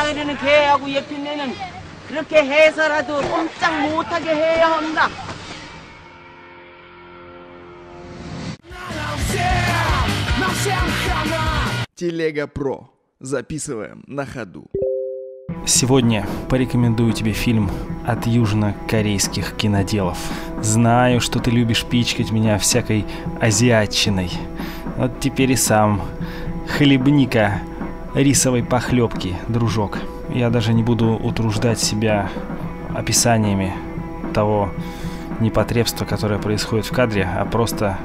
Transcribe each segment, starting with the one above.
세상에는 개하고 예핀네는 그렇게 해서라도 꼼짝 못하게 해야 한다. Телега Про. Записываем на ходу. Сегодня порекомендую тебе фильм от южнокорейских киноделов. Знаю, что ты любишь пичкать меня всякой азиатчиной. Вот теперь и сам хлебника рисовой похлебки, дружок. Я даже не буду утруждать себя описаниями того непотребства, которое происходит в кадре, а просто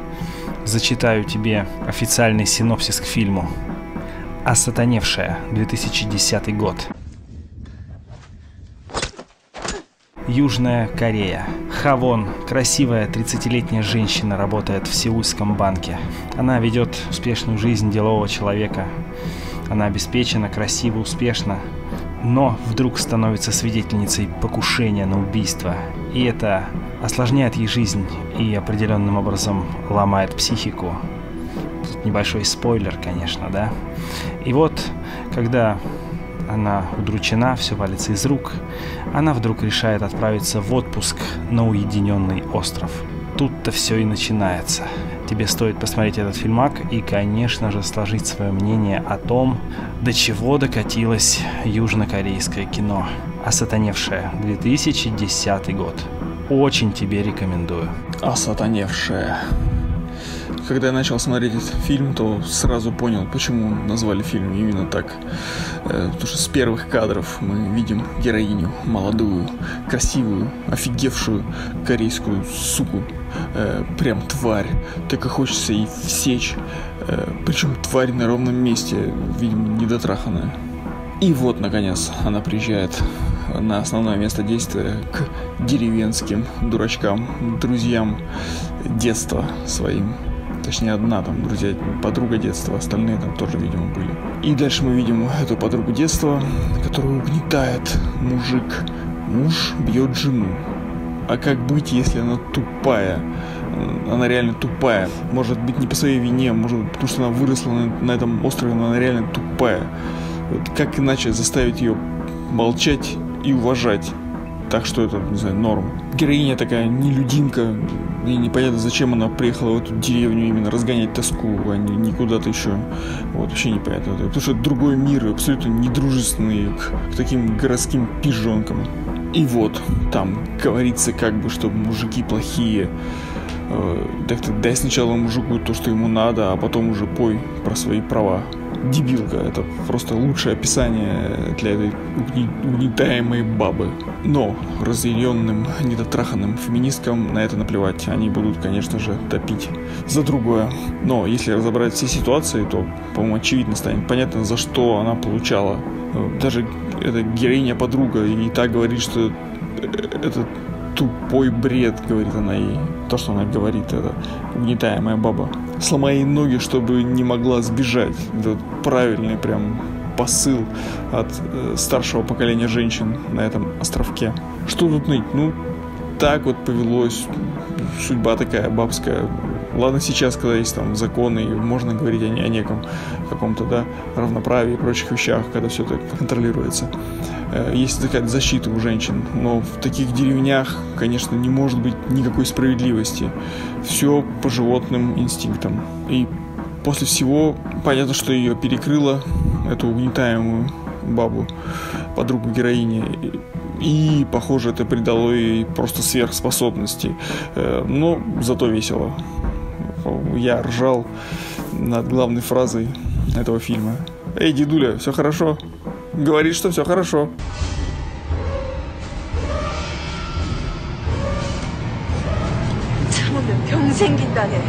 зачитаю тебе официальный синопсис к фильму. «Осатаневшая», 2010 год. Южная Корея. Хавон, красивая 30-летняя женщина, работает в Сеульском банке. Она ведет успешную жизнь делового человека. Она обеспечена, красива, успешна, но вдруг становится свидетельницей покушения на убийство. И это осложняет ей жизнь и определенным образом ломает психику. Тут небольшой спойлер, конечно, да? И вот, когда она удручена, все валится из рук, она вдруг решает отправиться в отпуск на уединенный остров. Тут-то все и начинается. Тебе стоит посмотреть этот фильмак и, конечно же, сложить свое мнение о том, до чего докатилось южнокорейское кино. «Осатаневшее», 2010 год. Очень тебе рекомендую. Осатаневшая. Когда я начал смотреть этот фильм, то сразу понял, почему назвали фильм именно так. Э, потому что с первых кадров мы видим героиню, молодую, красивую, офигевшую корейскую суку. Э, прям тварь. Так и хочется ей всечь. Э, Причем тварь на ровном месте, видимо, недотраханная. И вот, наконец, она приезжает на основное место действия к деревенским дурачкам, друзьям детства своим. Точнее, одна там, друзья, подруга детства, остальные там тоже, видимо, были. И дальше мы видим эту подругу детства, которую угнетает мужик. Муж бьет жену. А как быть, если она тупая? Она реально тупая. Может быть, не по своей вине, может быть, потому что она выросла на, на этом острове, но она реально тупая. Вот как иначе заставить ее молчать и уважать? Так что это, не знаю, норм. Героиня такая нелюдинка, и непонятно, зачем она приехала в эту деревню именно разгонять тоску, а не, не куда-то еще. Вот, вообще непонятно. Потому что это другой мир, абсолютно недружественный к, к таким городским пижонкам. И вот, там говорится как бы, что мужики плохие. Э, так ты дай сначала мужику то, что ему надо, а потом уже пой про свои права. Дебилка, это просто лучшее описание для этой угнетаемой бабы. Но разъяренным, недотраханным феминисткам на это наплевать. Они будут, конечно же, топить за другое. Но если разобрать все ситуации, то, по-моему, очевидно станет понятно, за что она получала. Э, Даже эта героиня-подруга и так говорит, что это тупой бред, говорит она ей. То, что она говорит, это угнетаемая баба. Сломай ей ноги, чтобы не могла сбежать. Это правильный прям посыл от э, старшего поколения женщин на этом островке. Что тут ныть? Ну, так вот повелось. Судьба такая бабская. Ладно, сейчас, когда есть там законы, и можно говорить о, о неком каком-то, да, равноправии и прочих вещах, когда все это контролируется. Э, Есть такая защита у женщин, но в таких деревнях, конечно, не может быть никакой справедливости. Все по животным инстинктам. И после всего понятно, что ее перекрыло, эту угнетаемую бабу, подругу героини. И, похоже, это придало ей просто сверхспособности. Э, Но зато весело Я ржал над главной фразой этого фильма. Эй, дедуля, все хорошо? Говорит, что все хорошо. 참으면 병 생긴다네.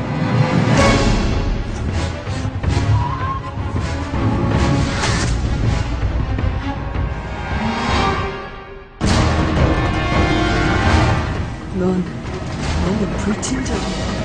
넌 너무 불친절해.